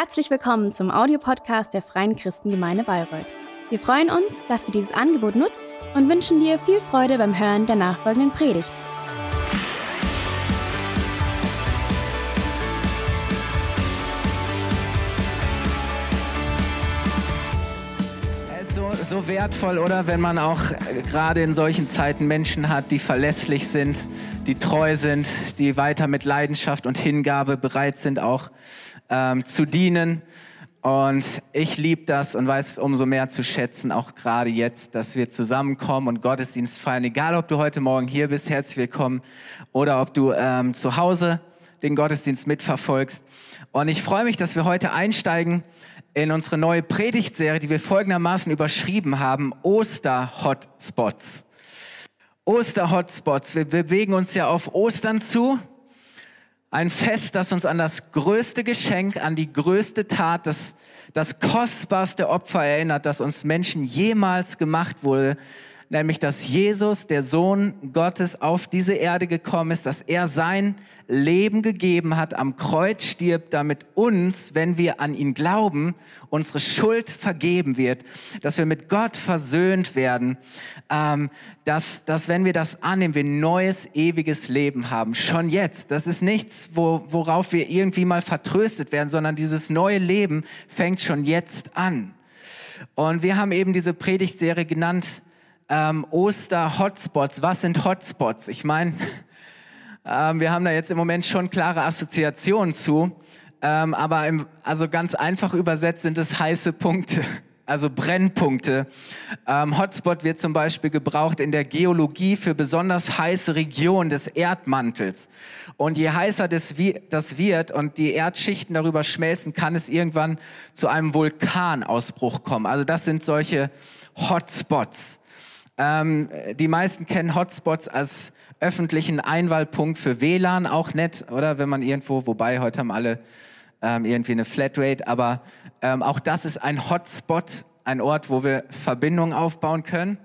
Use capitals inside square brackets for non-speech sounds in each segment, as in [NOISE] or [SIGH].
Herzlich willkommen zum Audiopodcast der Freien Christengemeinde Bayreuth. Wir freuen uns, dass du dieses Angebot nutzt und wünschen dir viel Freude beim Hören der nachfolgenden Predigt. So, so wertvoll, oder? Wenn man auch äh, gerade in solchen Zeiten Menschen hat, die verlässlich sind, die treu sind, die weiter mit Leidenschaft und Hingabe bereit sind, auch ähm, zu dienen. Und ich liebe das und weiß es umso mehr zu schätzen, auch gerade jetzt, dass wir zusammenkommen und Gottesdienst feiern. Egal, ob du heute Morgen hier bist, herzlich willkommen, oder ob du ähm, zu Hause den Gottesdienst mitverfolgst. Und ich freue mich, dass wir heute einsteigen in unsere neue Predigtserie, die wir folgendermaßen überschrieben haben, Oster-Hotspots. Oster-Hotspots. Wir bewegen uns ja auf Ostern zu. Ein Fest, das uns an das größte Geschenk, an die größte Tat, das, das kostbarste Opfer erinnert, das uns Menschen jemals gemacht wurde, nämlich dass Jesus, der Sohn Gottes, auf diese Erde gekommen ist, dass er sein Leben gegeben hat, am Kreuz stirbt, damit uns, wenn wir an ihn glauben, unsere Schuld vergeben wird, dass wir mit Gott versöhnt werden, ähm, dass, dass wenn wir das annehmen, wir neues, ewiges Leben haben. Schon jetzt. Das ist nichts, wo, worauf wir irgendwie mal vertröstet werden, sondern dieses neue Leben fängt schon jetzt an. Und wir haben eben diese Predigtserie genannt, ähm, Oster-Hotspots. Was sind Hotspots? Ich meine, [LAUGHS] ähm, wir haben da jetzt im Moment schon klare Assoziationen zu, ähm, aber im, also ganz einfach übersetzt sind es heiße Punkte. [LAUGHS] Also Brennpunkte. Ähm, Hotspot wird zum Beispiel gebraucht in der Geologie für besonders heiße Regionen des Erdmantels. Und je heißer das, das wird und die Erdschichten darüber schmelzen, kann es irgendwann zu einem Vulkanausbruch kommen. Also das sind solche Hotspots. Ähm, die meisten kennen Hotspots als öffentlichen Einwahlpunkt für WLAN, auch nett, oder? Wenn man irgendwo, wobei heute haben alle ähm, irgendwie eine Flatrate, aber ähm, auch das ist ein Hotspot, ein Ort, wo wir Verbindungen aufbauen können.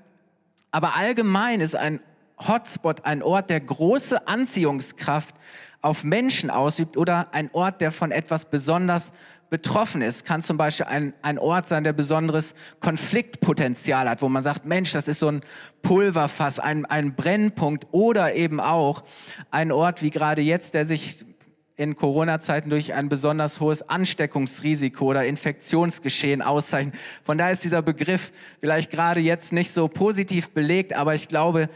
Aber allgemein ist ein Hotspot ein Ort, der große Anziehungskraft auf Menschen ausübt oder ein Ort, der von etwas besonders betroffen ist, kann zum Beispiel ein, ein Ort sein, der besonderes Konfliktpotenzial hat, wo man sagt, Mensch, das ist so ein Pulverfass, ein, ein Brennpunkt oder eben auch ein Ort wie gerade jetzt, der sich in Corona-Zeiten durch ein besonders hohes Ansteckungsrisiko oder Infektionsgeschehen auszeichnet. Von daher ist dieser Begriff vielleicht gerade jetzt nicht so positiv belegt, aber ich glaube,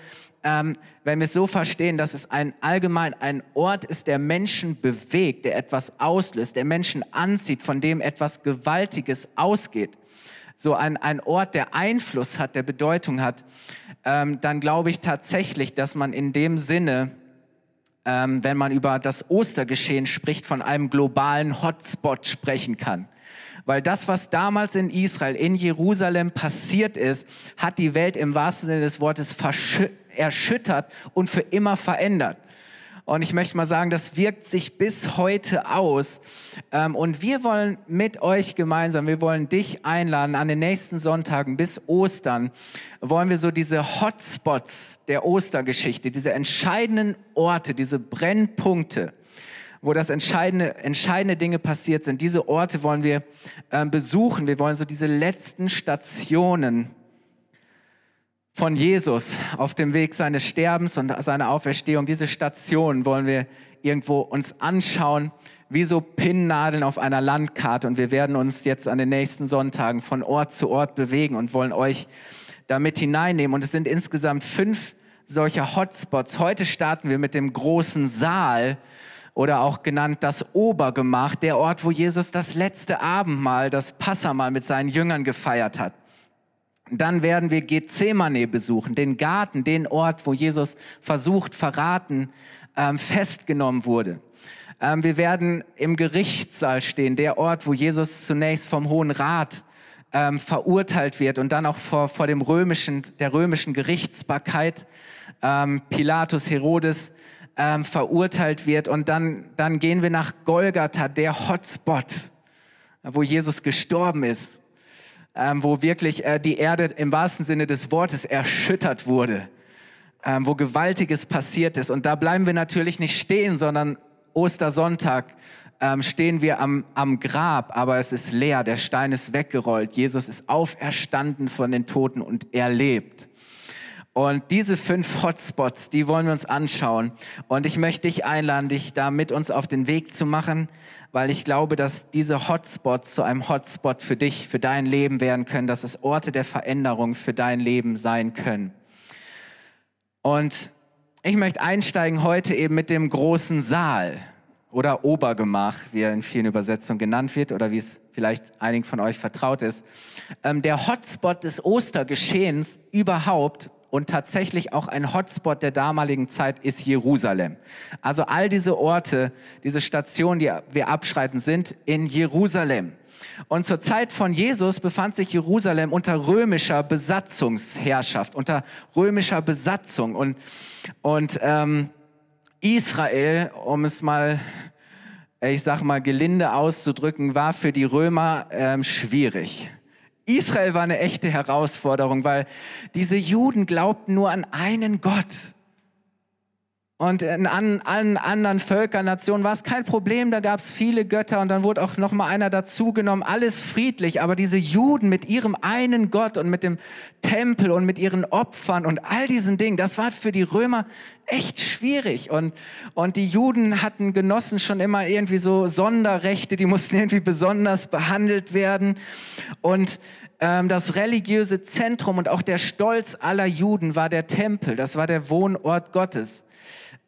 ähm, wenn wir es so verstehen, dass es ein allgemein ein Ort ist, der Menschen bewegt, der etwas auslöst, der Menschen anzieht, von dem etwas Gewaltiges ausgeht, so ein, ein Ort, der Einfluss hat, der Bedeutung hat, ähm, dann glaube ich tatsächlich, dass man in dem Sinne, ähm, wenn man über das Ostergeschehen spricht, von einem globalen Hotspot sprechen kann. Weil das, was damals in Israel, in Jerusalem passiert ist, hat die Welt im wahrsten Sinne des Wortes erschüttert und für immer verändert. Und ich möchte mal sagen, das wirkt sich bis heute aus. Ähm, und wir wollen mit euch gemeinsam, wir wollen dich einladen an den nächsten Sonntagen bis Ostern, wollen wir so diese Hotspots der Ostergeschichte, diese entscheidenden Orte, diese Brennpunkte, wo das entscheidende, entscheidende Dinge passiert sind. Diese Orte wollen wir äh, besuchen. Wir wollen so diese letzten Stationen von Jesus auf dem Weg seines Sterbens und seiner Auferstehung. Diese Stationen wollen wir irgendwo uns anschauen, wie so Pinnnadeln auf einer Landkarte. Und wir werden uns jetzt an den nächsten Sonntagen von Ort zu Ort bewegen und wollen euch damit hineinnehmen. Und es sind insgesamt fünf solcher Hotspots. Heute starten wir mit dem großen Saal oder auch genannt das Obergemach, der Ort, wo Jesus das letzte Abendmahl, das Passamal mit seinen Jüngern gefeiert hat. Dann werden wir Gethsemane besuchen, den Garten, den Ort, wo Jesus versucht, verraten, ähm, festgenommen wurde. Ähm, wir werden im Gerichtssaal stehen, der Ort, wo Jesus zunächst vom Hohen Rat ähm, verurteilt wird und dann auch vor, vor dem römischen, der römischen Gerichtsbarkeit ähm, Pilatus, Herodes ähm, verurteilt wird. Und dann, dann gehen wir nach Golgatha, der Hotspot, wo Jesus gestorben ist ähm, wo wirklich äh, die Erde im wahrsten Sinne des Wortes erschüttert wurde, ähm, wo Gewaltiges passiert ist. Und da bleiben wir natürlich nicht stehen, sondern Ostersonntag ähm, stehen wir am, am Grab, aber es ist leer, der Stein ist weggerollt. Jesus ist auferstanden von den Toten und er lebt. Und diese fünf Hotspots, die wollen wir uns anschauen. Und ich möchte dich einladen, dich da mit uns auf den Weg zu machen, weil ich glaube, dass diese Hotspots zu einem Hotspot für dich, für dein Leben werden können, dass es Orte der Veränderung für dein Leben sein können. Und ich möchte einsteigen heute eben mit dem großen Saal oder Obergemach, wie er in vielen Übersetzungen genannt wird oder wie es vielleicht einigen von euch vertraut ist. Ähm, der Hotspot des Ostergeschehens überhaupt und tatsächlich auch ein Hotspot der damaligen Zeit ist Jerusalem. Also all diese Orte, diese Stationen, die wir abschreiten, sind in Jerusalem. Und zur Zeit von Jesus befand sich Jerusalem unter römischer Besatzungsherrschaft, unter römischer Besatzung. Und, und ähm, Israel, um es mal, ich sag mal, gelinde auszudrücken, war für die Römer ähm, schwierig. Israel war eine echte Herausforderung, weil diese Juden glaubten nur an einen Gott. Und in allen anderen Völkern, Nationen war es kein Problem, da gab es viele Götter und dann wurde auch noch mal einer dazugenommen, alles friedlich. Aber diese Juden mit ihrem einen Gott und mit dem Tempel und mit ihren Opfern und all diesen Dingen, das war für die Römer echt schwierig. Und, und die Juden hatten genossen schon immer irgendwie so Sonderrechte, die mussten irgendwie besonders behandelt werden. Und ähm, das religiöse Zentrum und auch der Stolz aller Juden war der Tempel, das war der Wohnort Gottes.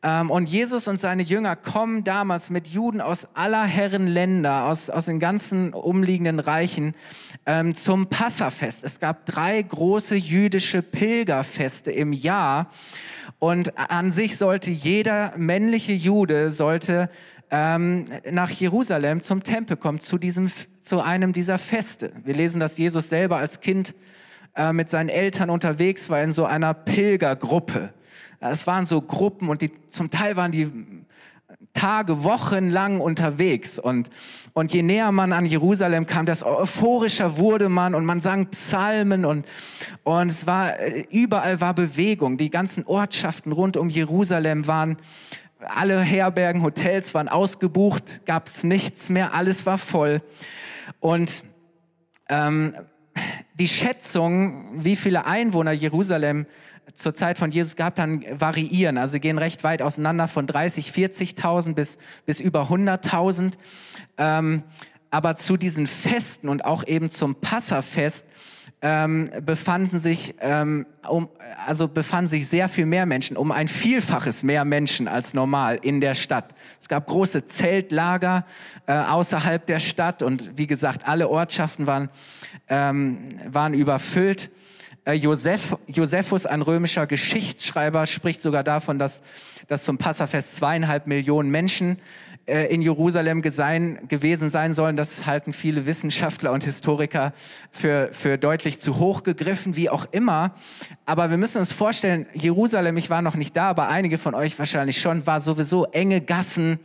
Ähm, und Jesus und seine Jünger kommen damals mit Juden aus aller Herren Länder, aus, aus den ganzen umliegenden Reichen ähm, zum Passafest. Es gab drei große jüdische Pilgerfeste im Jahr. Und an sich sollte jeder männliche Jude sollte ähm, nach Jerusalem zum Tempel kommen, zu, diesem, zu einem dieser Feste. Wir lesen, dass Jesus selber als Kind äh, mit seinen Eltern unterwegs war in so einer Pilgergruppe. Es waren so Gruppen und die, zum Teil waren die Tage, Wochen lang unterwegs. Und, und je näher man an Jerusalem kam, desto euphorischer wurde man und man sang Psalmen und, und es war, überall war Bewegung. Die ganzen Ortschaften rund um Jerusalem waren, alle Herbergen, Hotels waren ausgebucht, gab es nichts mehr, alles war voll. Und ähm, die Schätzung, wie viele Einwohner Jerusalem zur Zeit von Jesus gab, dann variieren. Also gehen recht weit auseinander von 30, 40.000 bis, bis über 100.000. Ähm, aber zu diesen Festen und auch eben zum Passafest ähm, befanden sich ähm, um, also befanden sich sehr viel mehr Menschen, um ein Vielfaches mehr Menschen als normal in der Stadt. Es gab große Zeltlager äh, außerhalb der Stadt und wie gesagt, alle Ortschaften waren, ähm, waren überfüllt. Äh, Joseph, Josephus, ein römischer Geschichtsschreiber, spricht sogar davon, dass, dass zum Passafest zweieinhalb Millionen Menschen äh, in Jerusalem gesein, gewesen sein sollen. Das halten viele Wissenschaftler und Historiker für, für deutlich zu hoch gegriffen, wie auch immer. Aber wir müssen uns vorstellen, Jerusalem, ich war noch nicht da, aber einige von euch wahrscheinlich schon, war sowieso enge Gassen,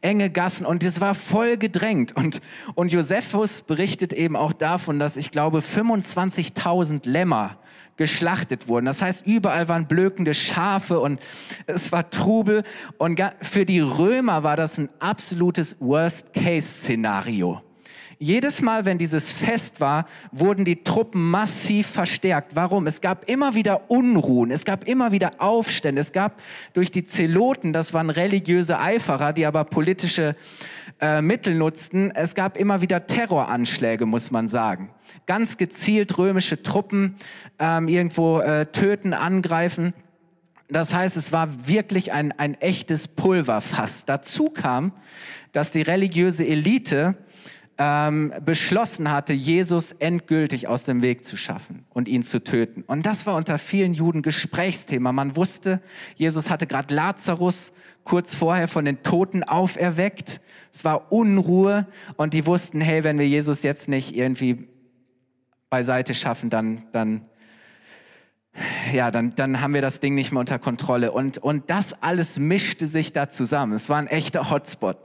enge Gassen und es war voll gedrängt. Und, und Josephus berichtet eben auch davon, dass ich glaube 25.000 Lämmer geschlachtet wurden. Das heißt, überall waren blökende Schafe und es war Trubel. Und für die Römer war das ein absolutes Worst-Case-Szenario. Jedes Mal, wenn dieses Fest war, wurden die Truppen massiv verstärkt. Warum? Es gab immer wieder Unruhen, es gab immer wieder Aufstände, es gab durch die Zeloten, das waren religiöse Eiferer, die aber politische äh, Mittel nutzten, es gab immer wieder Terroranschläge, muss man sagen. Ganz gezielt römische Truppen ähm, irgendwo äh, töten, angreifen. Das heißt, es war wirklich ein, ein echtes Pulverfass. Dazu kam, dass die religiöse Elite ähm, beschlossen hatte, Jesus endgültig aus dem Weg zu schaffen und ihn zu töten. Und das war unter vielen Juden Gesprächsthema. Man wusste, Jesus hatte gerade Lazarus kurz vorher von den Toten auferweckt. Es war Unruhe und die wussten, hey, wenn wir Jesus jetzt nicht irgendwie beiseite schaffen, dann, dann, ja, dann, dann haben wir das Ding nicht mehr unter Kontrolle. Und, und das alles mischte sich da zusammen. Es war ein echter Hotspot.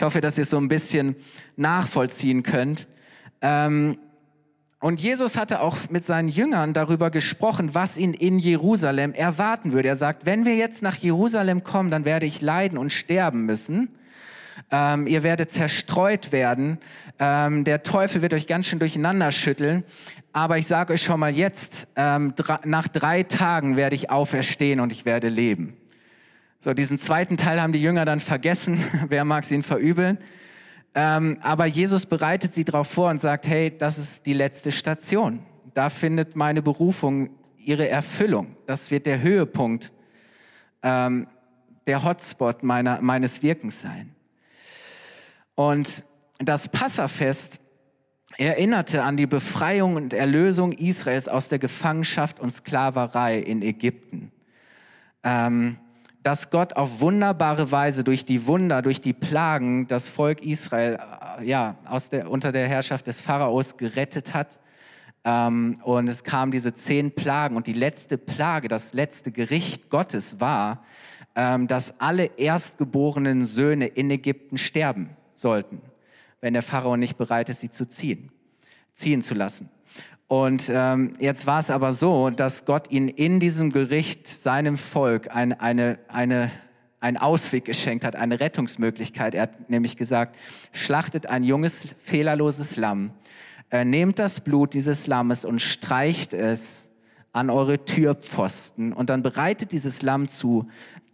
Ich hoffe, dass ihr es so ein bisschen nachvollziehen könnt. Ähm, und Jesus hatte auch mit seinen Jüngern darüber gesprochen, was ihn in Jerusalem erwarten würde. Er sagt, wenn wir jetzt nach Jerusalem kommen, dann werde ich leiden und sterben müssen. Ähm, ihr werdet zerstreut werden. Ähm, der Teufel wird euch ganz schön durcheinander schütteln. Aber ich sage euch schon mal jetzt, ähm, nach drei Tagen werde ich auferstehen und ich werde leben. So, diesen zweiten Teil haben die Jünger dann vergessen. [LAUGHS] Wer mag es ihnen verübeln? Ähm, aber Jesus bereitet sie darauf vor und sagt, hey, das ist die letzte Station. Da findet meine Berufung ihre Erfüllung. Das wird der Höhepunkt, ähm, der Hotspot meiner, meines Wirkens sein. Und das Passafest erinnerte an die Befreiung und Erlösung Israels aus der Gefangenschaft und Sklaverei in Ägypten. Ähm, dass Gott auf wunderbare Weise durch die Wunder, durch die Plagen das Volk Israel äh, ja, aus der, unter der Herrschaft des Pharaos gerettet hat. Ähm, und es kamen diese zehn Plagen und die letzte Plage, das letzte Gericht Gottes war, ähm, dass alle erstgeborenen Söhne in Ägypten sterben sollten, wenn der Pharao nicht bereit ist, sie zu ziehen, ziehen zu lassen. Und ähm, jetzt war es aber so, dass Gott ihnen in diesem Gericht seinem Volk ein, eine, eine, einen Ausweg geschenkt hat, eine Rettungsmöglichkeit. Er hat nämlich gesagt, schlachtet ein junges, fehlerloses Lamm, äh, nehmt das Blut dieses Lammes und streicht es an eure Türpfosten und dann bereitet dieses Lamm zu,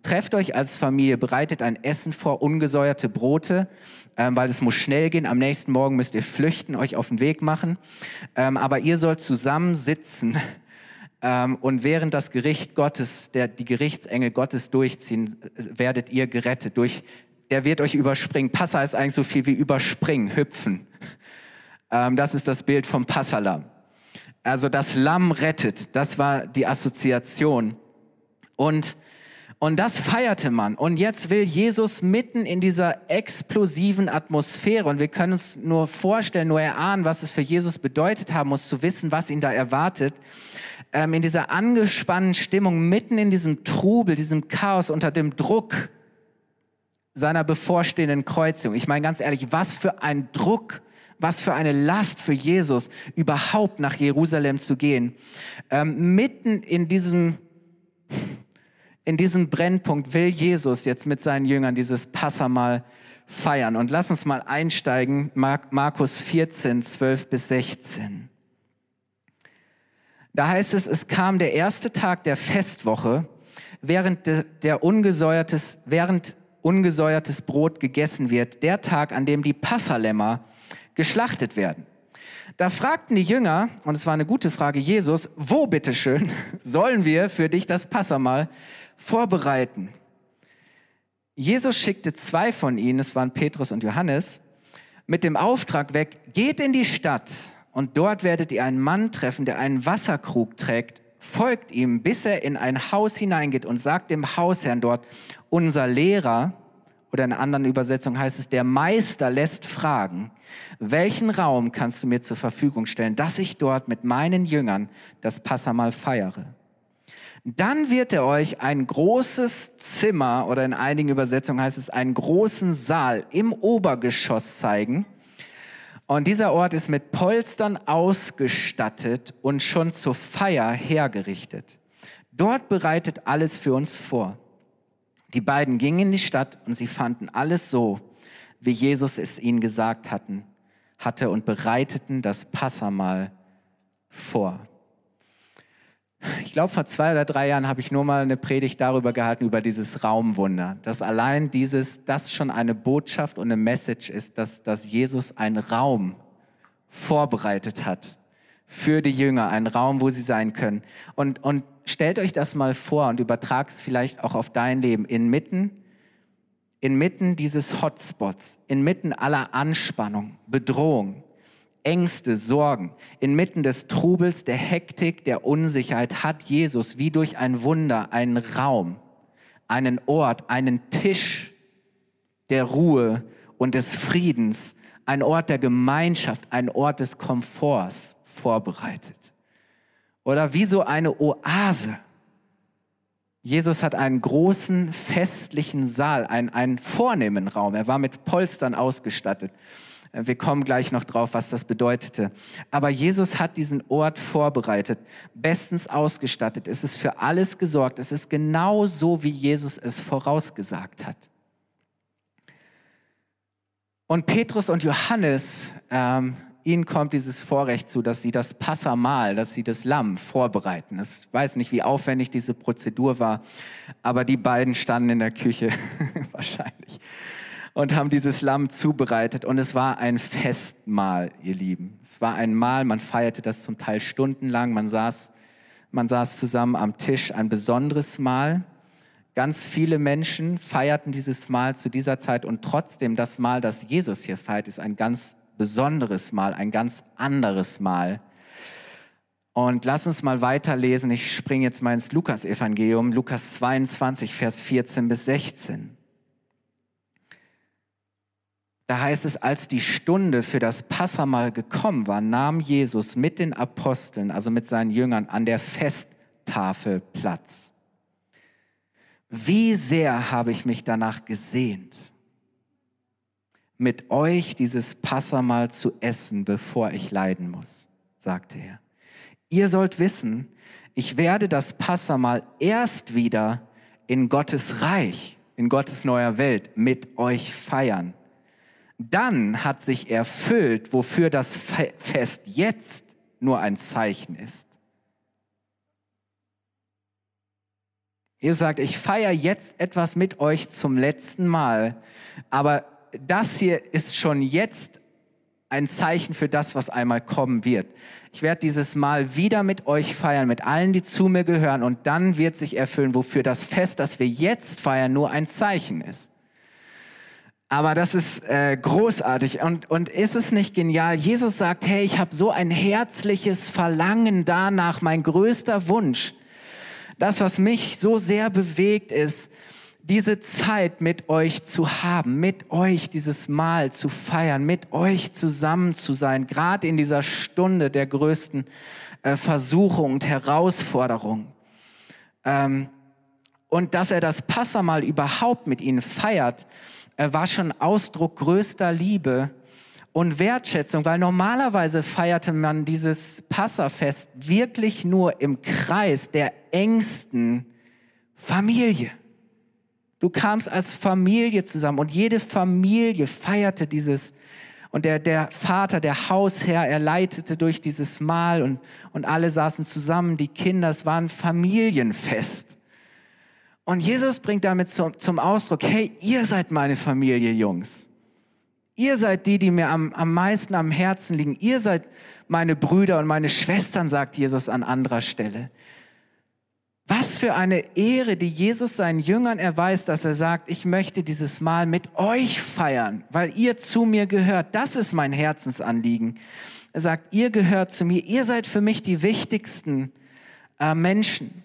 trefft euch als Familie, bereitet ein Essen vor, ungesäuerte Brote, ähm, weil es muss schnell gehen. Am nächsten Morgen müsst ihr flüchten, euch auf den Weg machen. Ähm, aber ihr sollt zusammen sitzen ähm, und während das Gericht Gottes, der, die Gerichtsengel Gottes durchziehen, werdet ihr gerettet. Durch, der wird euch überspringen. Passa ist eigentlich so viel wie überspringen, hüpfen. Ähm, das ist das Bild vom Passalam. Also das Lamm rettet, das war die Assoziation. Und und das feierte man. Und jetzt will Jesus mitten in dieser explosiven Atmosphäre, und wir können uns nur vorstellen, nur erahnen, was es für Jesus bedeutet haben muss, zu wissen, was ihn da erwartet, ähm, in dieser angespannten Stimmung, mitten in diesem Trubel, diesem Chaos, unter dem Druck seiner bevorstehenden Kreuzung. Ich meine ganz ehrlich, was für ein Druck was für eine Last für Jesus, überhaupt nach Jerusalem zu gehen. Ähm, mitten in diesem in diesem Brennpunkt will Jesus jetzt mit seinen Jüngern dieses Passamal feiern. Und lass uns mal einsteigen, Markus 14, 12 bis 16. Da heißt es, es kam der erste Tag der Festwoche, während, de, der ungesäuertes, während ungesäuertes Brot gegessen wird, der Tag, an dem die Passalämmer geschlachtet werden. Da fragten die Jünger, und es war eine gute Frage, Jesus, wo bitteschön [LAUGHS] sollen wir für dich das Passamal vorbereiten. Jesus schickte zwei von ihnen, es waren Petrus und Johannes, mit dem Auftrag weg, geht in die Stadt und dort werdet ihr einen Mann treffen, der einen Wasserkrug trägt, folgt ihm, bis er in ein Haus hineingeht und sagt dem Hausherrn dort, unser Lehrer, oder in einer anderen Übersetzung heißt es, der Meister lässt fragen, welchen Raum kannst du mir zur Verfügung stellen, dass ich dort mit meinen Jüngern das Passamal feiere? Dann wird er euch ein großes Zimmer oder in einigen Übersetzungen heißt es einen großen Saal im Obergeschoss zeigen. Und dieser Ort ist mit Polstern ausgestattet und schon zur Feier hergerichtet. Dort bereitet alles für uns vor. Die beiden gingen in die Stadt und sie fanden alles so, wie Jesus es ihnen gesagt hatten, hatte und bereiteten das Passamal vor. Ich glaube, vor zwei oder drei Jahren habe ich nur mal eine Predigt darüber gehalten, über dieses Raumwunder. Dass allein dieses, das schon eine Botschaft und eine Message ist, dass, dass Jesus einen Raum vorbereitet hat für die Jünger, einen Raum, wo sie sein können. Und, und stellt euch das mal vor und übertragt es vielleicht auch auf dein Leben. Inmitten, inmitten dieses Hotspots, inmitten aller Anspannung, Bedrohung, Ängste, Sorgen, inmitten des Trubels, der Hektik, der Unsicherheit hat Jesus wie durch ein Wunder einen Raum, einen Ort, einen Tisch der Ruhe und des Friedens, ein Ort der Gemeinschaft, ein Ort des Komforts vorbereitet. Oder wie so eine Oase. Jesus hat einen großen festlichen Saal, einen, einen vornehmen Raum. Er war mit Polstern ausgestattet. Wir kommen gleich noch drauf, was das bedeutete. Aber Jesus hat diesen Ort vorbereitet, bestens ausgestattet. Es ist für alles gesorgt. Es ist genau so, wie Jesus es vorausgesagt hat. Und Petrus und Johannes, ähm, ihnen kommt dieses Vorrecht zu, dass sie das Passamal, dass sie das Lamm vorbereiten. Ich weiß nicht, wie aufwendig diese Prozedur war, aber die beiden standen in der Küche [LAUGHS] wahrscheinlich und haben dieses Lamm zubereitet. Und es war ein Festmahl, ihr Lieben. Es war ein Mahl, man feierte das zum Teil stundenlang, man saß, man saß zusammen am Tisch, ein besonderes Mahl. Ganz viele Menschen feierten dieses Mahl zu dieser Zeit und trotzdem das Mahl, das Jesus hier feiert, ist ein ganz besonderes Mahl, ein ganz anderes Mahl. Und lass uns mal weiterlesen. Ich springe jetzt mal ins Lukas-Evangelium, Lukas 22, Vers 14 bis 16. Da heißt es, als die Stunde für das Passamal gekommen war, nahm Jesus mit den Aposteln, also mit seinen Jüngern, an der Festtafel Platz. Wie sehr habe ich mich danach gesehnt, mit euch dieses Passamal zu essen, bevor ich leiden muss, sagte er. Ihr sollt wissen, ich werde das Passamal erst wieder in Gottes Reich, in Gottes neuer Welt mit euch feiern dann hat sich erfüllt, wofür das Fest jetzt nur ein Zeichen ist. Jesus sagt, ich feiere jetzt etwas mit euch zum letzten Mal, aber das hier ist schon jetzt ein Zeichen für das, was einmal kommen wird. Ich werde dieses Mal wieder mit euch feiern, mit allen, die zu mir gehören, und dann wird sich erfüllen, wofür das Fest, das wir jetzt feiern, nur ein Zeichen ist. Aber das ist äh, großartig. Und, und ist es nicht genial? Jesus sagt, hey, ich habe so ein herzliches Verlangen danach, mein größter Wunsch, das, was mich so sehr bewegt, ist, diese Zeit mit euch zu haben, mit euch dieses Mahl zu feiern, mit euch zusammen zu sein, gerade in dieser Stunde der größten äh, Versuchung und Herausforderung. Ähm, und dass er das Passamal überhaupt mit ihnen feiert, war schon Ausdruck größter Liebe und Wertschätzung, weil normalerweise feierte man dieses Passafest wirklich nur im Kreis der engsten Familie. Du kamst als Familie zusammen und jede Familie feierte dieses und der, der Vater, der Hausherr, er leitete durch dieses Mahl und, und alle saßen zusammen, die Kinder, es war ein Familienfest. Und Jesus bringt damit zum, zum Ausdruck, hey, ihr seid meine Familie, Jungs. Ihr seid die, die mir am, am meisten am Herzen liegen. Ihr seid meine Brüder und meine Schwestern, sagt Jesus an anderer Stelle. Was für eine Ehre, die Jesus seinen Jüngern erweist, dass er sagt, ich möchte dieses Mal mit euch feiern, weil ihr zu mir gehört. Das ist mein Herzensanliegen. Er sagt, ihr gehört zu mir. Ihr seid für mich die wichtigsten äh, Menschen.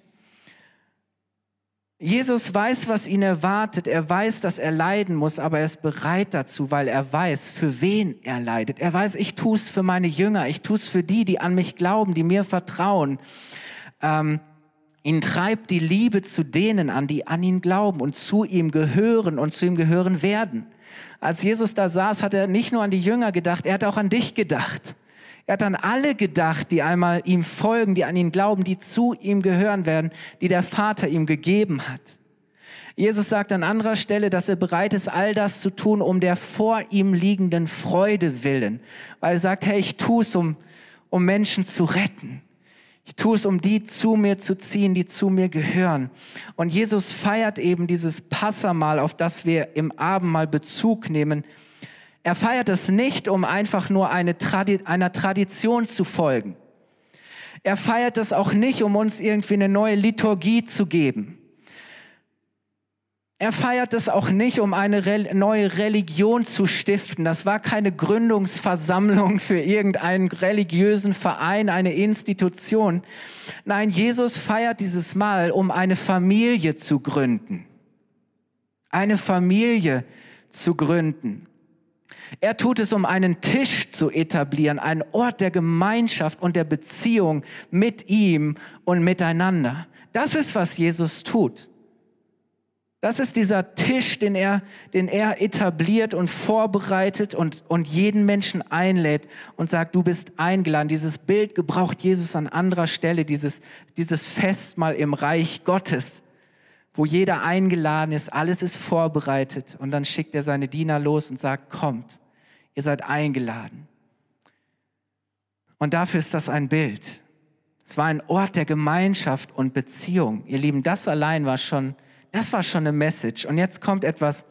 Jesus weiß, was ihn erwartet. Er weiß, dass er leiden muss, aber er ist bereit dazu, weil er weiß, für wen er leidet. Er weiß, ich tue es für meine Jünger, ich tue es für die, die an mich glauben, die mir vertrauen. Ähm, ihn treibt die Liebe zu denen an, die an ihn glauben und zu ihm gehören und zu ihm gehören werden. Als Jesus da saß, hat er nicht nur an die Jünger gedacht, er hat auch an dich gedacht. Er hat an alle gedacht, die einmal ihm folgen, die an ihn glauben, die zu ihm gehören werden, die der Vater ihm gegeben hat. Jesus sagt an anderer Stelle, dass er bereit ist, all das zu tun, um der vor ihm liegenden Freude willen. Weil er sagt, hey, ich tue es, um, um Menschen zu retten. Ich tue es, um die zu mir zu ziehen, die zu mir gehören. Und Jesus feiert eben dieses Passamal, auf das wir im Abendmahl Bezug nehmen, er feiert es nicht, um einfach nur eine Tradi einer Tradition zu folgen. Er feiert es auch nicht, um uns irgendwie eine neue Liturgie zu geben. Er feiert es auch nicht, um eine Re neue Religion zu stiften. Das war keine Gründungsversammlung für irgendeinen religiösen Verein, eine Institution. Nein, Jesus feiert dieses Mal, um eine Familie zu gründen. Eine Familie zu gründen. Er tut es, um einen Tisch zu etablieren, einen Ort der Gemeinschaft und der Beziehung mit ihm und miteinander. Das ist, was Jesus tut. Das ist dieser Tisch, den er, den er etabliert und vorbereitet und, und jeden Menschen einlädt und sagt, du bist eingeladen. Dieses Bild gebraucht Jesus an anderer Stelle, dieses, dieses Festmahl im Reich Gottes wo jeder eingeladen ist, alles ist vorbereitet und dann schickt er seine Diener los und sagt, kommt, Ihr seid eingeladen. Und dafür ist das ein Bild. Es war ein Ort der Gemeinschaft und Beziehung. Ihr Lieben, das allein war schon, das war schon eine Message. Und jetzt kommt etwas,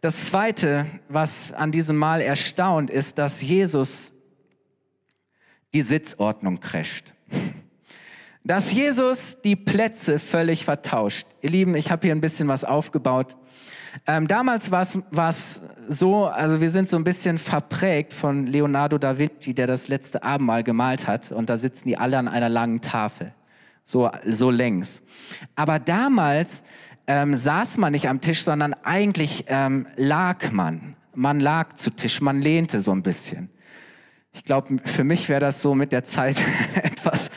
das zweite, was an diesem Mal erstaunt, ist, dass Jesus die Sitzordnung crasht. Dass Jesus die Plätze völlig vertauscht. Ihr Lieben, ich habe hier ein bisschen was aufgebaut. Ähm, damals war es so, also wir sind so ein bisschen verprägt von Leonardo da Vinci, der das letzte Abendmahl gemalt hat. Und da sitzen die alle an einer langen Tafel, so, so längs. Aber damals ähm, saß man nicht am Tisch, sondern eigentlich ähm, lag man. Man lag zu Tisch, man lehnte so ein bisschen. Ich glaube, für mich wäre das so mit der Zeit [LAUGHS] etwas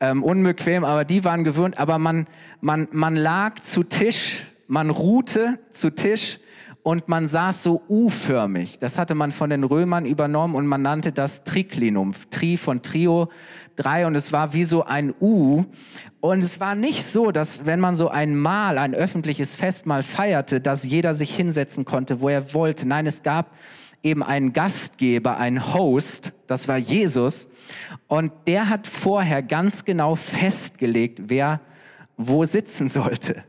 ähm, unbequem, aber die waren gewöhnt. Aber man, man, man lag zu Tisch man ruhte zu Tisch und man saß so U-förmig. Das hatte man von den Römern übernommen und man nannte das Triklinum. Tri von Trio, drei und es war wie so ein U. Und es war nicht so, dass wenn man so ein Mahl, ein öffentliches Festmahl feierte, dass jeder sich hinsetzen konnte, wo er wollte. Nein, es gab eben einen Gastgeber, einen Host, das war Jesus. Und der hat vorher ganz genau festgelegt, wer wo sitzen sollte.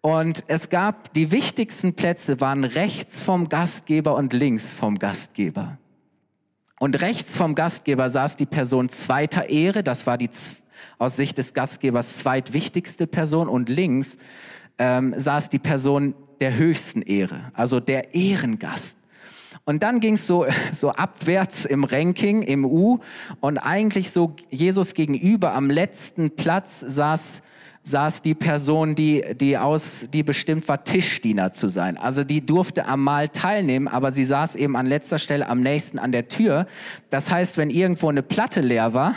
Und es gab, die wichtigsten Plätze waren rechts vom Gastgeber und links vom Gastgeber. Und rechts vom Gastgeber saß die Person zweiter Ehre, das war die aus Sicht des Gastgebers zweitwichtigste Person. Und links ähm, saß die Person der höchsten Ehre, also der Ehrengast. Und dann ging es so, [LAUGHS] so abwärts im Ranking, im U. Und eigentlich so Jesus gegenüber am letzten Platz saß saß die Person, die, die, aus, die bestimmt war, Tischdiener zu sein. Also die durfte am Mahl teilnehmen, aber sie saß eben an letzter Stelle am nächsten an der Tür. Das heißt, wenn irgendwo eine Platte leer war,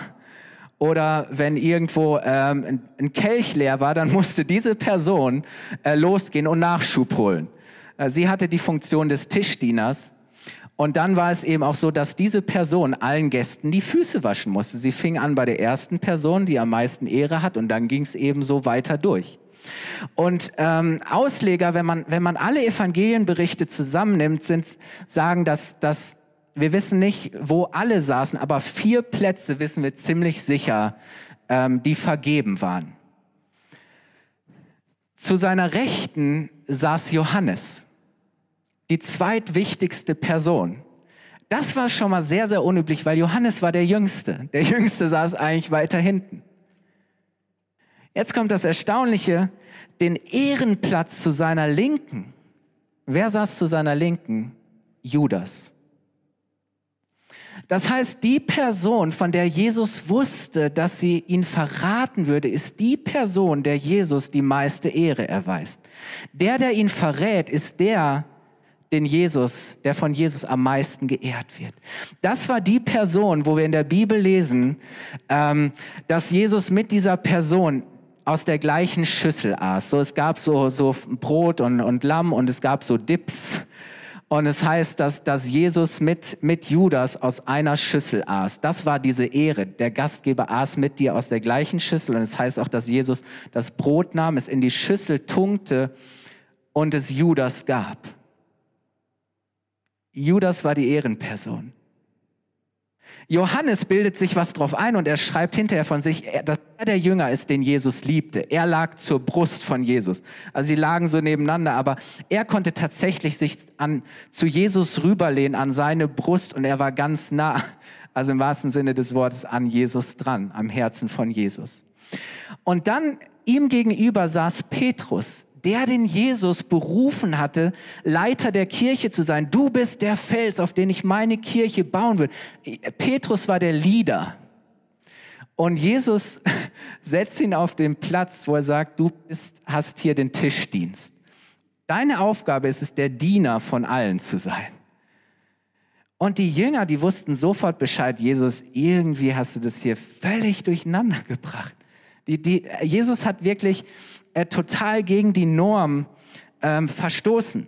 oder wenn irgendwo ähm, ein Kelch leer war, dann musste diese Person äh, losgehen und Nachschub holen. Äh, sie hatte die Funktion des Tischdieners und dann war es eben auch so, dass diese Person allen Gästen die Füße waschen musste. Sie fing an bei der ersten Person, die am meisten Ehre hat, und dann ging es eben so weiter durch. Und ähm, Ausleger, wenn man, wenn man alle Evangelienberichte zusammennimmt, sind, sagen, dass, dass wir wissen nicht, wo alle saßen, aber vier Plätze wissen wir ziemlich sicher, ähm, die vergeben waren. Zu seiner Rechten saß Johannes die zweitwichtigste Person. Das war schon mal sehr, sehr unüblich, weil Johannes war der Jüngste. Der Jüngste saß eigentlich weiter hinten. Jetzt kommt das Erstaunliche, den Ehrenplatz zu seiner Linken. Wer saß zu seiner Linken? Judas. Das heißt, die Person, von der Jesus wusste, dass sie ihn verraten würde, ist die Person, der Jesus die meiste Ehre erweist. Der, der ihn verrät, ist der, den Jesus, der von Jesus am meisten geehrt wird. Das war die Person, wo wir in der Bibel lesen, ähm, dass Jesus mit dieser Person aus der gleichen Schüssel aß. So, es gab so, so Brot und, und Lamm und es gab so Dips. Und es heißt, dass, dass Jesus mit, mit Judas aus einer Schüssel aß. Das war diese Ehre. Der Gastgeber aß mit dir aus der gleichen Schüssel. Und es heißt auch, dass Jesus das Brot nahm, es in die Schüssel tunkte und es Judas gab. Judas war die Ehrenperson. Johannes bildet sich was drauf ein und er schreibt hinterher von sich, dass er der Jünger ist, den Jesus liebte. Er lag zur Brust von Jesus. Also sie lagen so nebeneinander, aber er konnte tatsächlich sich an, zu Jesus rüberlehnen, an seine Brust und er war ganz nah, also im wahrsten Sinne des Wortes, an Jesus dran, am Herzen von Jesus. Und dann ihm gegenüber saß Petrus, der den Jesus berufen hatte, Leiter der Kirche zu sein. Du bist der Fels, auf den ich meine Kirche bauen will. Petrus war der Leader. Und Jesus [LAUGHS] setzt ihn auf den Platz, wo er sagt, du bist, hast hier den Tischdienst. Deine Aufgabe ist es, der Diener von allen zu sein. Und die Jünger, die wussten sofort Bescheid, Jesus, irgendwie hast du das hier völlig durcheinander gebracht. Die, die, Jesus hat wirklich äh, total gegen die Norm ähm, verstoßen.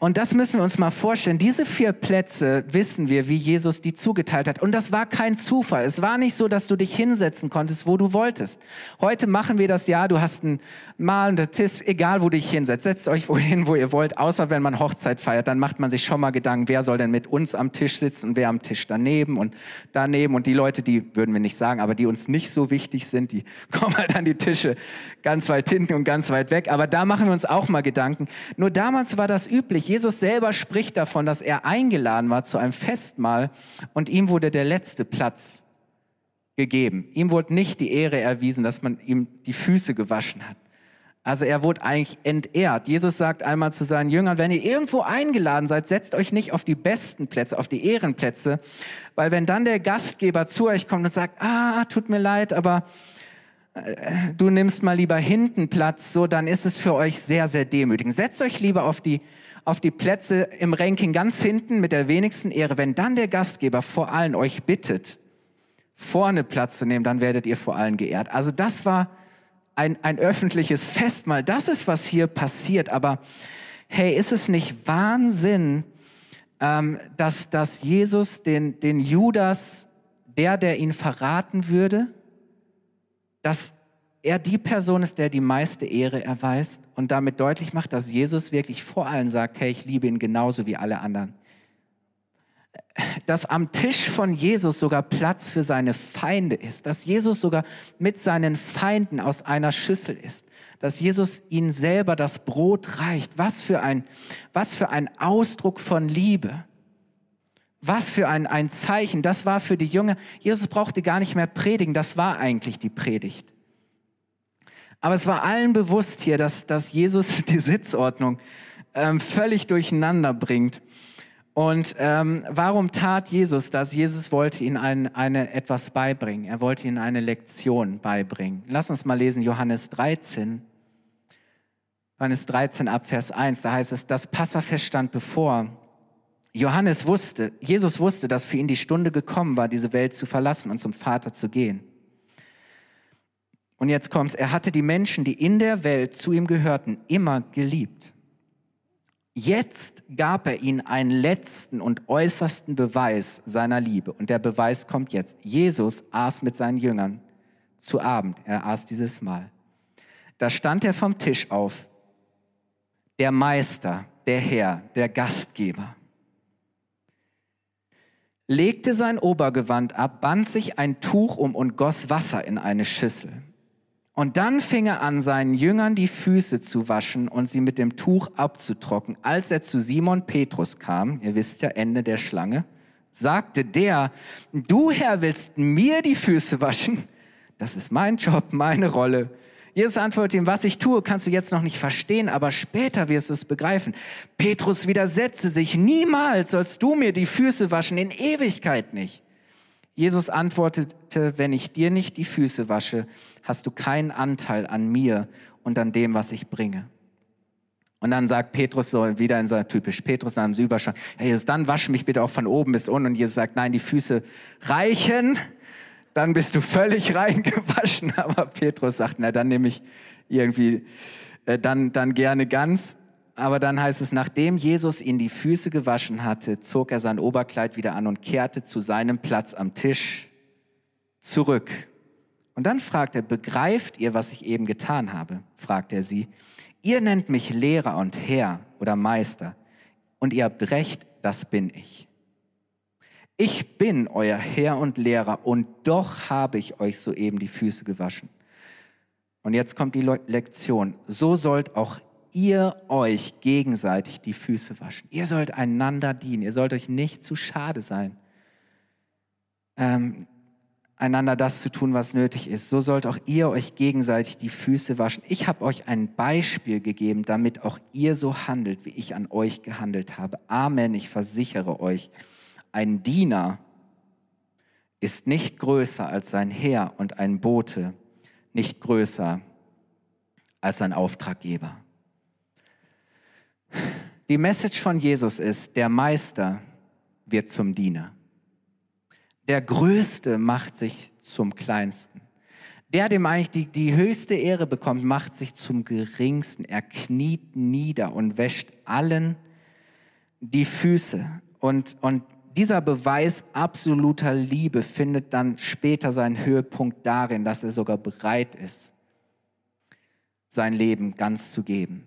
Und das müssen wir uns mal vorstellen. Diese vier Plätze wissen wir, wie Jesus die zugeteilt hat. Und das war kein Zufall. Es war nicht so, dass du dich hinsetzen konntest, wo du wolltest. Heute machen wir das ja, du hast einen malenden Tisch, egal wo du dich hinsetzt. Setzt euch wohin, wo ihr wollt. Außer wenn man Hochzeit feiert, dann macht man sich schon mal Gedanken, wer soll denn mit uns am Tisch sitzen und wer am Tisch daneben und daneben. Und die Leute, die würden wir nicht sagen, aber die uns nicht so wichtig sind, die [LAUGHS] kommen halt an die Tische ganz weit hinten und ganz weit weg. Aber da machen wir uns auch mal Gedanken. Nur damals war das üblich. Jesus selber spricht davon, dass er eingeladen war zu einem Festmahl und ihm wurde der letzte Platz gegeben. Ihm wurde nicht die Ehre erwiesen, dass man ihm die Füße gewaschen hat. Also er wurde eigentlich entehrt. Jesus sagt einmal zu seinen Jüngern, wenn ihr irgendwo eingeladen seid, setzt euch nicht auf die besten Plätze, auf die Ehrenplätze, weil wenn dann der Gastgeber zu euch kommt und sagt, ah, tut mir leid, aber äh, du nimmst mal lieber hinten Platz, so, dann ist es für euch sehr, sehr demütigend. Setzt euch lieber auf die, auf die Plätze im Ranking ganz hinten mit der wenigsten Ehre. Wenn dann der Gastgeber vor allen euch bittet, vorne Platz zu nehmen, dann werdet ihr vor allen geehrt. Also das war ein, ein öffentliches Festmahl. Das ist, was hier passiert. Aber hey, ist es nicht Wahnsinn, ähm, dass, dass Jesus den, den Judas, der, der ihn verraten würde, dass er die Person ist, der die meiste Ehre erweist und damit deutlich macht, dass Jesus wirklich vor allen sagt, hey, ich liebe ihn genauso wie alle anderen. Dass am Tisch von Jesus sogar Platz für seine Feinde ist, dass Jesus sogar mit seinen Feinden aus einer Schüssel ist, dass Jesus ihnen selber das Brot reicht. Was für ein, was für ein Ausdruck von Liebe. Was für ein, ein Zeichen. Das war für die Jünger. Jesus brauchte gar nicht mehr predigen. Das war eigentlich die Predigt. Aber es war allen bewusst hier, dass, dass Jesus [LAUGHS] die Sitzordnung ähm, völlig durcheinander bringt. Und ähm, warum tat Jesus das? Jesus wollte ihnen ein, eine, etwas beibringen. Er wollte ihnen eine Lektion beibringen. Lass uns mal lesen Johannes 13. Johannes 13 ab Vers 1. Da heißt es, das Passafest stand bevor. Johannes wusste, Jesus wusste, dass für ihn die Stunde gekommen war, diese Welt zu verlassen und zum Vater zu gehen. Und jetzt kommt's, er hatte die Menschen, die in der Welt zu ihm gehörten, immer geliebt. Jetzt gab er ihnen einen letzten und äußersten Beweis seiner Liebe. Und der Beweis kommt jetzt. Jesus aß mit seinen Jüngern zu Abend. Er aß dieses Mal. Da stand er vom Tisch auf, der Meister, der Herr, der Gastgeber legte sein Obergewand ab, band sich ein Tuch um und goss Wasser in eine Schüssel. Und dann fing er an, seinen Jüngern die Füße zu waschen und sie mit dem Tuch abzutrocknen. Als er zu Simon Petrus kam, ihr wisst ja, Ende der Schlange, sagte der, du Herr willst mir die Füße waschen? Das ist mein Job, meine Rolle. Jesus antwortet ihm, was ich tue, kannst du jetzt noch nicht verstehen, aber später wirst du es begreifen. Petrus widersetzte sich, niemals sollst du mir die Füße waschen, in Ewigkeit nicht. Jesus antwortete, wenn ich dir nicht die Füße wasche, hast du keinen Anteil an mir und an dem, was ich bringe. Und dann sagt Petrus so, wieder in seiner typisch Petrus in seinem Überschau, hey Jesus, dann wasch mich bitte auch von oben bis unten. Und Jesus sagt, nein, die Füße reichen dann bist du völlig [LAUGHS] reingewaschen. Aber Petrus sagt, na, dann nehme ich irgendwie, äh, dann, dann gerne ganz. Aber dann heißt es, nachdem Jesus ihn die Füße gewaschen hatte, zog er sein Oberkleid wieder an und kehrte zu seinem Platz am Tisch zurück. Und dann fragt er, begreift ihr, was ich eben getan habe? fragt er sie. Ihr nennt mich Lehrer und Herr oder Meister und ihr habt recht, das bin ich. Ich bin euer Herr und Lehrer und doch habe ich euch soeben die Füße gewaschen. Und jetzt kommt die Lektion. So sollt auch ihr euch gegenseitig die Füße waschen. Ihr sollt einander dienen. Ihr sollt euch nicht zu schade sein, ähm, einander das zu tun, was nötig ist. So sollt auch ihr euch gegenseitig die Füße waschen. Ich habe euch ein Beispiel gegeben, damit auch ihr so handelt, wie ich an euch gehandelt habe. Amen, ich versichere euch ein Diener ist nicht größer als sein Herr und ein Bote nicht größer als sein Auftraggeber. Die Message von Jesus ist, der Meister wird zum Diener. Der Größte macht sich zum Kleinsten. Der, dem eigentlich die, die höchste Ehre bekommt, macht sich zum Geringsten. Er kniet nieder und wäscht allen die Füße. Und, und dieser Beweis absoluter Liebe findet dann später seinen Höhepunkt darin, dass er sogar bereit ist, sein Leben ganz zu geben.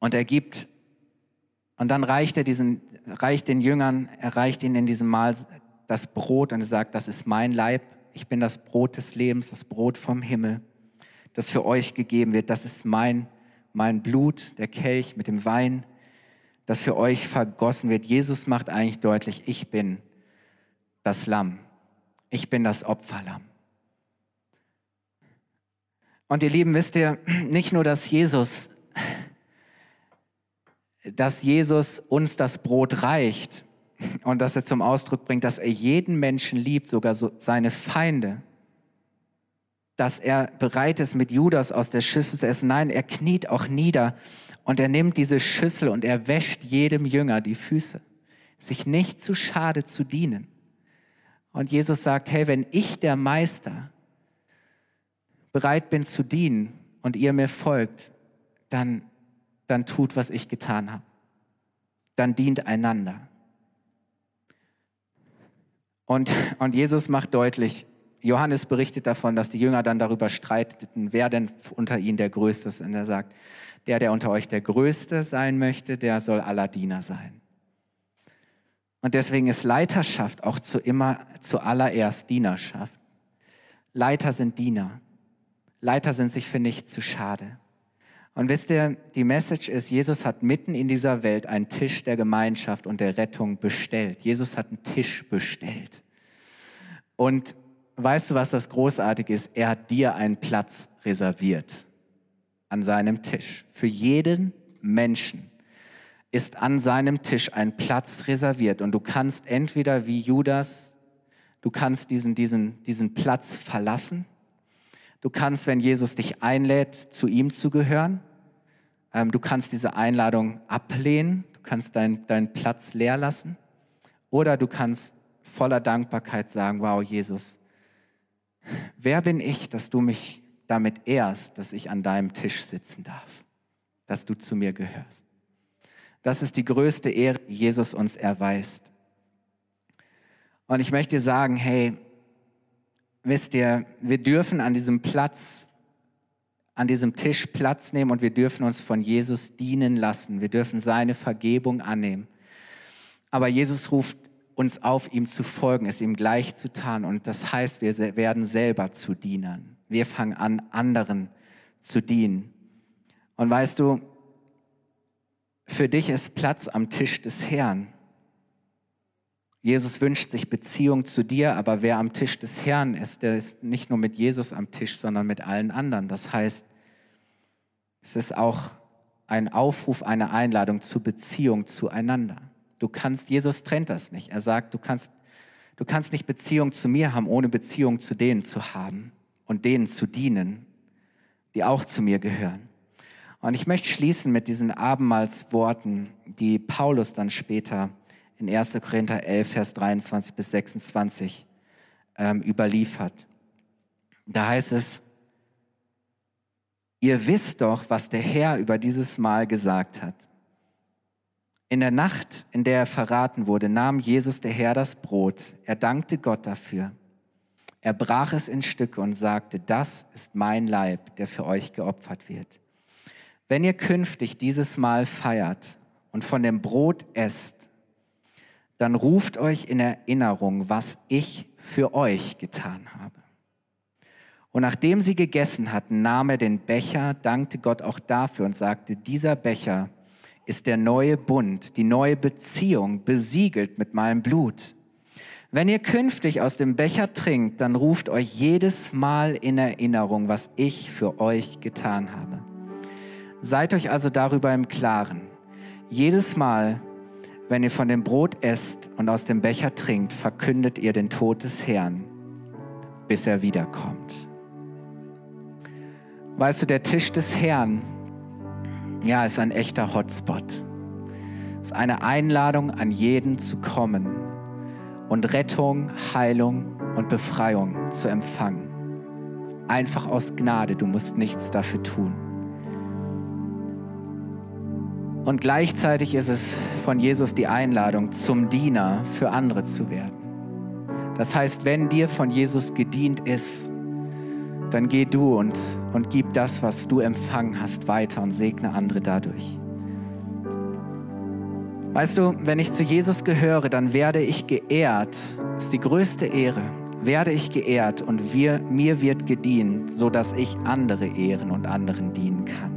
Und er gibt, und dann reicht er diesen, reicht den Jüngern, er reicht ihnen in diesem Mahl das Brot und er sagt, das ist mein Leib, ich bin das Brot des Lebens, das Brot vom Himmel, das für euch gegeben wird, das ist mein, mein Blut, der Kelch mit dem Wein, das für euch vergossen wird. Jesus macht eigentlich deutlich, ich bin das Lamm, ich bin das Opferlamm. Und ihr Lieben, wisst ihr, nicht nur, dass Jesus, dass Jesus uns das Brot reicht und dass er zum Ausdruck bringt, dass er jeden Menschen liebt, sogar so seine Feinde, dass er bereit ist, mit Judas aus der Schüssel zu essen. Nein, er kniet auch nieder und er nimmt diese Schüssel und er wäscht jedem Jünger die Füße, sich nicht zu schade zu dienen. Und Jesus sagt, hey, wenn ich der Meister bereit bin zu dienen und ihr mir folgt, dann, dann tut, was ich getan habe. Dann dient einander. Und, und Jesus macht deutlich, Johannes berichtet davon, dass die Jünger dann darüber streiteten, wer denn unter ihnen der Größte ist. Und er sagt, der, der unter euch der Größte sein möchte, der soll aller Diener sein. Und deswegen ist Leiterschaft auch zu immer, zuallererst Dienerschaft. Leiter sind Diener. Leiter sind sich für nichts zu schade. Und wisst ihr, die Message ist, Jesus hat mitten in dieser Welt einen Tisch der Gemeinschaft und der Rettung bestellt. Jesus hat einen Tisch bestellt. Und weißt du, was das Großartige ist? Er hat dir einen Platz reserviert an seinem Tisch. Für jeden Menschen ist an seinem Tisch ein Platz reserviert. Und du kannst entweder wie Judas, du kannst diesen, diesen, diesen Platz verlassen Du kannst, wenn Jesus dich einlädt, zu ihm zu gehören. Ähm, du kannst diese Einladung ablehnen. Du kannst deinen dein Platz leer lassen. Oder du kannst voller Dankbarkeit sagen, wow, Jesus, wer bin ich, dass du mich damit ehrst, dass ich an deinem Tisch sitzen darf, dass du zu mir gehörst. Das ist die größte Ehre, die Jesus uns erweist. Und ich möchte dir sagen, hey, wisst ihr, wir dürfen an diesem Platz, an diesem Tisch Platz nehmen und wir dürfen uns von Jesus dienen lassen. Wir dürfen seine Vergebung annehmen. Aber Jesus ruft uns auf, ihm zu folgen, es ihm gleich zu tun. Und das heißt, wir werden selber zu Dienern. Wir fangen an, anderen zu dienen. Und weißt du, für dich ist Platz am Tisch des Herrn. Jesus wünscht sich Beziehung zu dir, aber wer am Tisch des Herrn ist, der ist nicht nur mit Jesus am Tisch, sondern mit allen anderen. Das heißt, es ist auch ein Aufruf, eine Einladung zur Beziehung zueinander. Du kannst, Jesus trennt das nicht. Er sagt, du kannst, du kannst nicht Beziehung zu mir haben, ohne Beziehung zu denen zu haben und denen zu dienen, die auch zu mir gehören. Und ich möchte schließen mit diesen Abendmahlsworten, die Paulus dann später in 1. Korinther 11, Vers 23 bis 26 ähm, überliefert. Da heißt es, ihr wisst doch, was der Herr über dieses Mal gesagt hat. In der Nacht, in der er verraten wurde, nahm Jesus der Herr das Brot. Er dankte Gott dafür. Er brach es in Stücke und sagte, das ist mein Leib, der für euch geopfert wird. Wenn ihr künftig dieses Mal feiert und von dem Brot esst, dann ruft euch in Erinnerung, was ich für euch getan habe. Und nachdem sie gegessen hatten, nahm er den Becher, dankte Gott auch dafür und sagte, dieser Becher ist der neue Bund, die neue Beziehung, besiegelt mit meinem Blut. Wenn ihr künftig aus dem Becher trinkt, dann ruft euch jedes Mal in Erinnerung, was ich für euch getan habe. Seid euch also darüber im Klaren. Jedes Mal, wenn ihr von dem Brot esst und aus dem Becher trinkt, verkündet ihr den Tod des Herrn, bis er wiederkommt. Weißt du, der Tisch des Herrn, ja, ist ein echter Hotspot. Ist eine Einladung an jeden zu kommen und Rettung, Heilung und Befreiung zu empfangen. Einfach aus Gnade, du musst nichts dafür tun. Und gleichzeitig ist es von Jesus die Einladung, zum Diener für andere zu werden. Das heißt, wenn dir von Jesus gedient ist, dann geh du und, und gib das, was du empfangen hast, weiter und segne andere dadurch. Weißt du, wenn ich zu Jesus gehöre, dann werde ich geehrt. Das ist die größte Ehre. Werde ich geehrt und wir, mir wird gedient, sodass ich andere ehren und anderen dienen kann.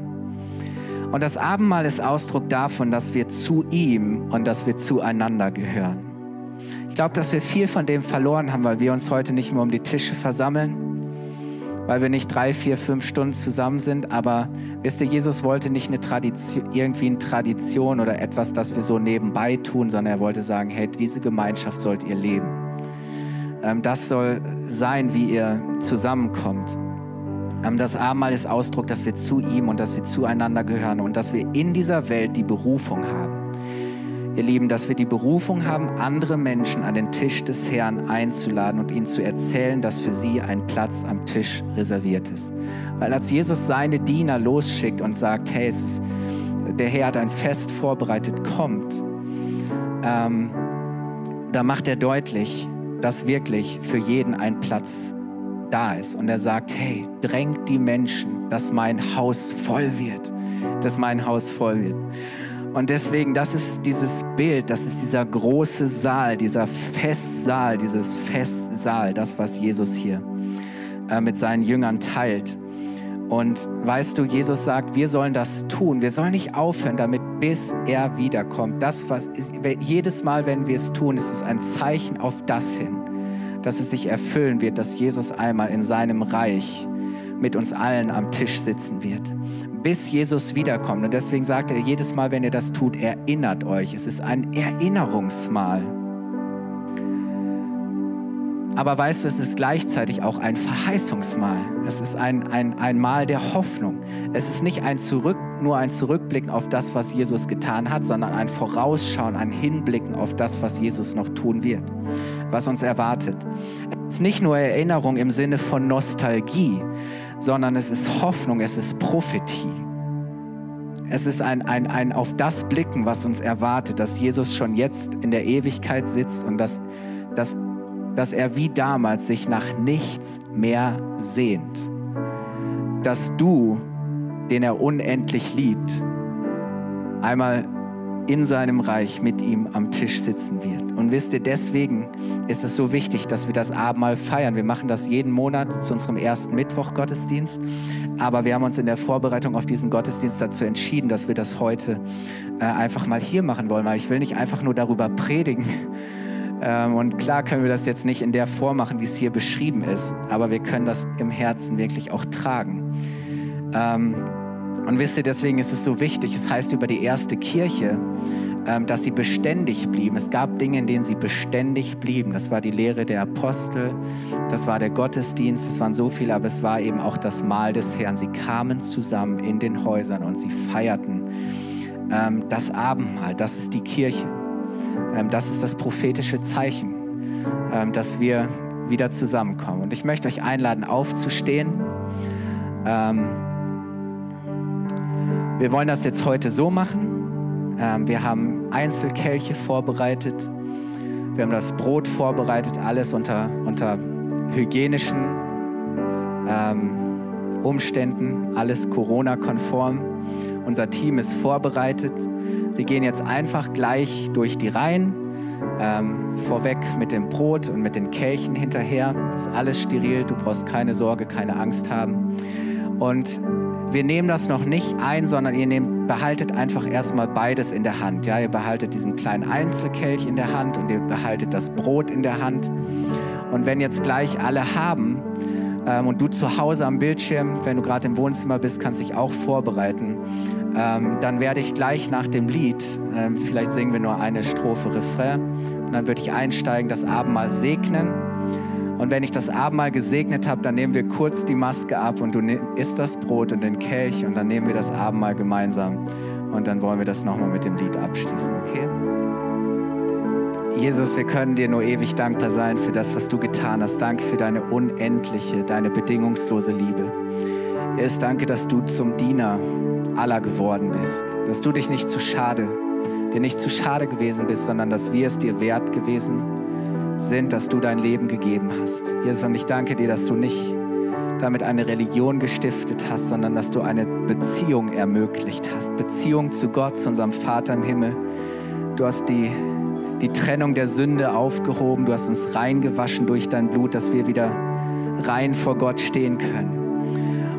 Und das Abendmahl ist Ausdruck davon, dass wir zu ihm und dass wir zueinander gehören. Ich glaube, dass wir viel von dem verloren haben, weil wir uns heute nicht mehr um die Tische versammeln, weil wir nicht drei, vier, fünf Stunden zusammen sind. Aber wisst ihr, Jesus wollte nicht eine Tradition, irgendwie eine Tradition oder etwas, das wir so nebenbei tun, sondern er wollte sagen, hey, diese Gemeinschaft sollt ihr leben. Ähm, das soll sein, wie ihr zusammenkommt. Ähm, das Abendmahl ist Ausdruck, dass wir zu ihm und dass wir zueinander gehören und dass wir in dieser Welt die Berufung haben. Ihr Lieben, dass wir die Berufung haben, andere Menschen an den Tisch des Herrn einzuladen und ihnen zu erzählen, dass für sie ein Platz am Tisch reserviert ist. Weil als Jesus seine Diener losschickt und sagt, hey, ist, der Herr hat ein Fest vorbereitet, kommt, ähm, da macht er deutlich, dass wirklich für jeden ein Platz da ist. Und er sagt, hey, drängt die Menschen, dass mein Haus voll wird, dass mein Haus voll wird. Und deswegen, das ist dieses Bild, das ist dieser große Saal, dieser Festsaal, dieses Festsaal, das, was Jesus hier äh, mit seinen Jüngern teilt. Und weißt du, Jesus sagt, wir sollen das tun. Wir sollen nicht aufhören damit, bis er wiederkommt. Das, was ist, jedes Mal, wenn wir es tun, ist es ein Zeichen auf das hin dass es sich erfüllen wird, dass Jesus einmal in seinem Reich mit uns allen am Tisch sitzen wird, bis Jesus wiederkommt. Und deswegen sagt er jedes Mal, wenn ihr das tut, erinnert euch. Es ist ein Erinnerungsmal. Aber weißt du, es ist gleichzeitig auch ein Verheißungsmal. Es ist ein, ein, ein Mal der Hoffnung. Es ist nicht ein Zurück, nur ein Zurückblicken auf das, was Jesus getan hat, sondern ein Vorausschauen, ein Hinblicken auf das, was Jesus noch tun wird, was uns erwartet. Es ist nicht nur Erinnerung im Sinne von Nostalgie, sondern es ist Hoffnung, es ist Prophetie. Es ist ein, ein, ein auf das Blicken, was uns erwartet, dass Jesus schon jetzt in der Ewigkeit sitzt und dass, dass dass er wie damals sich nach nichts mehr sehnt. Dass du, den er unendlich liebt, einmal in seinem Reich mit ihm am Tisch sitzen wird. Und wisst ihr, deswegen ist es so wichtig, dass wir das Abendmahl feiern. Wir machen das jeden Monat zu unserem ersten Mittwoch-Gottesdienst. Aber wir haben uns in der Vorbereitung auf diesen Gottesdienst dazu entschieden, dass wir das heute äh, einfach mal hier machen wollen, weil ich will nicht einfach nur darüber predigen, und klar können wir das jetzt nicht in der Form machen, wie es hier beschrieben ist, aber wir können das im Herzen wirklich auch tragen. Ähm, und wisst ihr, deswegen ist es so wichtig, es heißt über die erste Kirche, ähm, dass sie beständig blieben. Es gab Dinge, in denen sie beständig blieben. Das war die Lehre der Apostel, das war der Gottesdienst, das waren so viele, aber es war eben auch das Mahl des Herrn. Sie kamen zusammen in den Häusern und sie feierten das Abendmahl, das ist die Kirche. Ähm, das ist das prophetische Zeichen, ähm, dass wir wieder zusammenkommen. Und ich möchte euch einladen, aufzustehen. Ähm, wir wollen das jetzt heute so machen. Wir haben Einzelkelche vorbereitet. Wir haben das Brot vorbereitet, alles unter, unter hygienischen Umständen, alles Corona-konform. Unser Team ist vorbereitet. Sie gehen jetzt einfach gleich durch die Reihen. Ähm, vorweg mit dem Brot und mit den Kelchen hinterher. Das ist alles steril, du brauchst keine Sorge, keine Angst haben. Und wir nehmen das noch nicht ein, sondern ihr nehmt, behaltet einfach erstmal beides in der Hand. Ja, ihr behaltet diesen kleinen Einzelkelch in der Hand und ihr behaltet das Brot in der Hand. Und wenn jetzt gleich alle haben, ähm, und du zu Hause am Bildschirm, wenn du gerade im Wohnzimmer bist, kannst dich auch vorbereiten. Ähm, dann werde ich gleich nach dem Lied, ähm, vielleicht singen wir nur eine Strophe Refrain, und dann würde ich einsteigen, das Abendmahl segnen. Und wenn ich das Abendmahl gesegnet habe, dann nehmen wir kurz die Maske ab und du isst das Brot und den Kelch und dann nehmen wir das Abendmahl gemeinsam. Und dann wollen wir das nochmal mit dem Lied abschließen, okay? Jesus, wir können dir nur ewig dankbar sein für das, was du getan hast. Danke für deine unendliche, deine bedingungslose Liebe. Jesus, danke, dass du zum Diener aller geworden bist, dass du dich nicht zu schade, dir nicht zu schade gewesen bist, sondern dass wir es dir wert gewesen sind, dass du dein Leben gegeben hast. Jesus, und ich danke dir, dass du nicht damit eine Religion gestiftet hast, sondern dass du eine Beziehung ermöglicht hast. Beziehung zu Gott, zu unserem Vater im Himmel. Du hast die, die Trennung der Sünde aufgehoben. Du hast uns reingewaschen durch dein Blut, dass wir wieder rein vor Gott stehen können.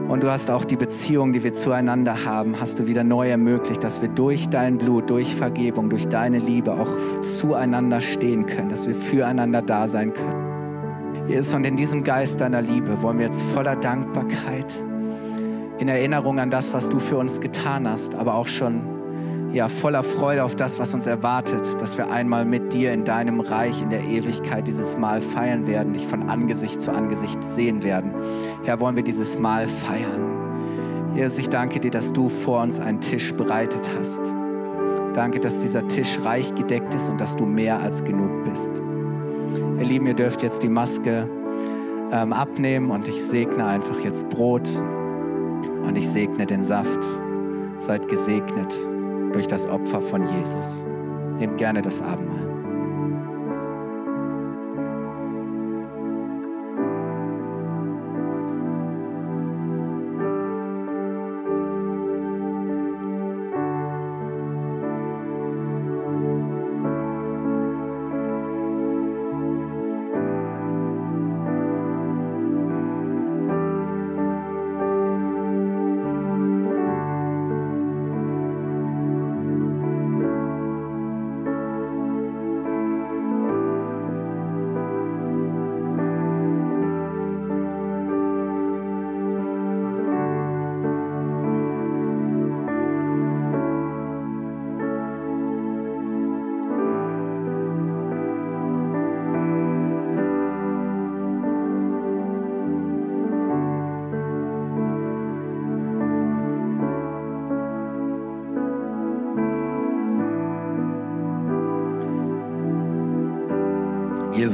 Und du hast auch die Beziehung, die wir zueinander haben, hast du wieder neu ermöglicht, dass wir durch dein Blut, durch Vergebung, durch deine Liebe auch zueinander stehen können, dass wir füreinander da sein können. Jesus, und in diesem Geist deiner Liebe wollen wir jetzt voller Dankbarkeit, in Erinnerung an das, was du für uns getan hast, aber auch schon ja, voller Freude auf das, was uns erwartet, dass wir einmal mit dir in deinem Reich in der Ewigkeit dieses Mal feiern werden, dich von Angesicht zu Angesicht sehen werden. Herr, wollen wir dieses Mal feiern. Jesus, ich danke dir, dass du vor uns einen Tisch bereitet hast. Danke, dass dieser Tisch reich gedeckt ist und dass du mehr als genug bist. Ihr Lieben, ihr dürft jetzt die Maske ähm, abnehmen und ich segne einfach jetzt Brot und ich segne den Saft. Seid gesegnet durch das Opfer von Jesus. Nehmt gerne das Abendmahl.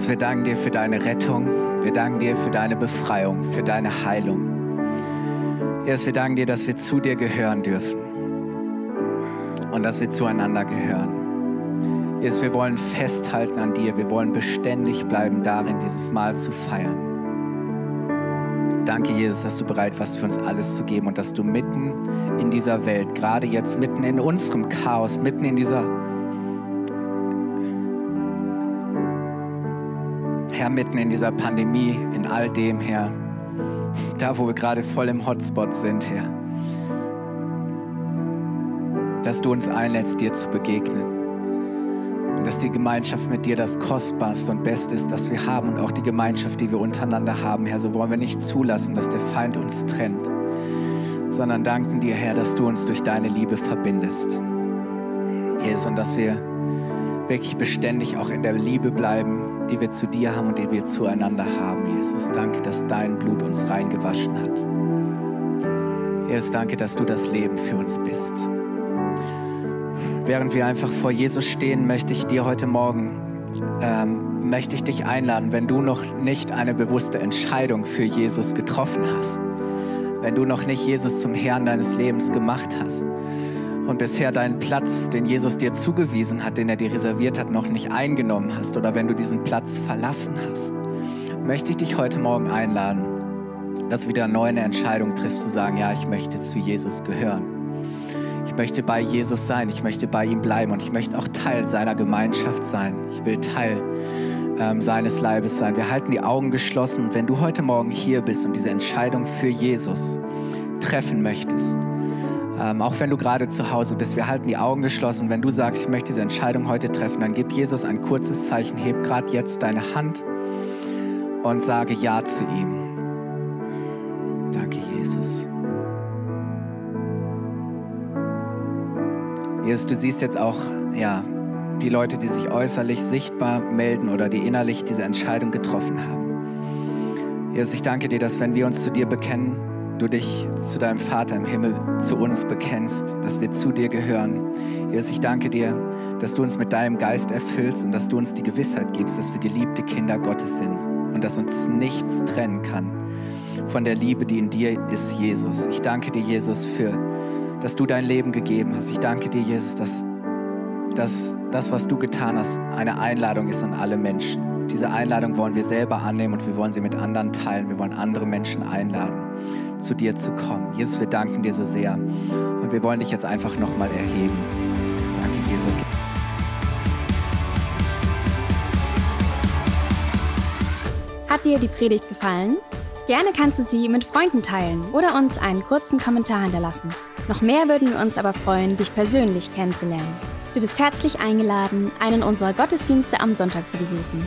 Jesus, wir danken dir für deine Rettung. Wir danken dir für deine Befreiung, für deine Heilung. Jesus, wir danken dir, dass wir zu dir gehören dürfen und dass wir zueinander gehören. Jesus, wir wollen festhalten an dir. Wir wollen beständig bleiben darin, dieses Mal zu feiern. Danke, Jesus, dass du bereit warst, für uns alles zu geben und dass du mitten in dieser Welt, gerade jetzt mitten in unserem Chaos, mitten in dieser Herr, mitten in dieser Pandemie, in all dem, Herr, da wo wir gerade voll im Hotspot sind, Herr, dass du uns einlädst, dir zu begegnen. Und dass die Gemeinschaft mit dir das Kostbarste und Beste ist, das wir haben und auch die Gemeinschaft, die wir untereinander haben, Herr. So wollen wir nicht zulassen, dass der Feind uns trennt, sondern danken dir, Herr, dass du uns durch deine Liebe verbindest. Jesus, und dass wir wirklich beständig auch in der Liebe bleiben, die wir zu dir haben und die wir zueinander haben. Jesus, danke, dass dein Blut uns reingewaschen hat. Jesus, danke, dass du das Leben für uns bist. Während wir einfach vor Jesus stehen, möchte ich dir heute Morgen, ähm, möchte ich dich einladen, wenn du noch nicht eine bewusste Entscheidung für Jesus getroffen hast, wenn du noch nicht Jesus zum Herrn deines Lebens gemacht hast, und bisher deinen Platz, den Jesus dir zugewiesen hat, den er dir reserviert hat, noch nicht eingenommen hast oder wenn du diesen Platz verlassen hast, möchte ich dich heute Morgen einladen, dass du wieder neu eine Entscheidung triffst, zu sagen, ja, ich möchte zu Jesus gehören. Ich möchte bei Jesus sein, ich möchte bei ihm bleiben und ich möchte auch Teil seiner Gemeinschaft sein. Ich will Teil ähm, seines Leibes sein. Wir halten die Augen geschlossen und wenn du heute Morgen hier bist und diese Entscheidung für Jesus treffen möchtest, ähm, auch wenn du gerade zu Hause bist, wir halten die Augen geschlossen. Wenn du sagst, ich möchte diese Entscheidung heute treffen, dann gib Jesus ein kurzes Zeichen, heb gerade jetzt deine Hand und sage Ja zu ihm. Danke, Jesus. Jesus, du siehst jetzt auch, ja, die Leute, die sich äußerlich sichtbar melden oder die innerlich diese Entscheidung getroffen haben. Jesus, ich danke dir, dass wenn wir uns zu dir bekennen, du dich zu deinem Vater im Himmel, zu uns bekennst, dass wir zu dir gehören. Jesus, ich danke dir, dass du uns mit deinem Geist erfüllst und dass du uns die Gewissheit gibst, dass wir geliebte Kinder Gottes sind und dass uns nichts trennen kann von der Liebe, die in dir ist, Jesus. Ich danke dir, Jesus, für, dass du dein Leben gegeben hast. Ich danke dir, Jesus, dass, dass das, was du getan hast, eine Einladung ist an alle Menschen. Diese Einladung wollen wir selber annehmen und wir wollen sie mit anderen teilen. Wir wollen andere Menschen einladen, zu dir zu kommen. Jesus, wir danken dir so sehr und wir wollen dich jetzt einfach nochmal erheben. Danke, Jesus. Hat dir die Predigt gefallen? Gerne kannst du sie mit Freunden teilen oder uns einen kurzen Kommentar hinterlassen. Noch mehr würden wir uns aber freuen, dich persönlich kennenzulernen. Du bist herzlich eingeladen, einen unserer Gottesdienste am Sonntag zu besuchen.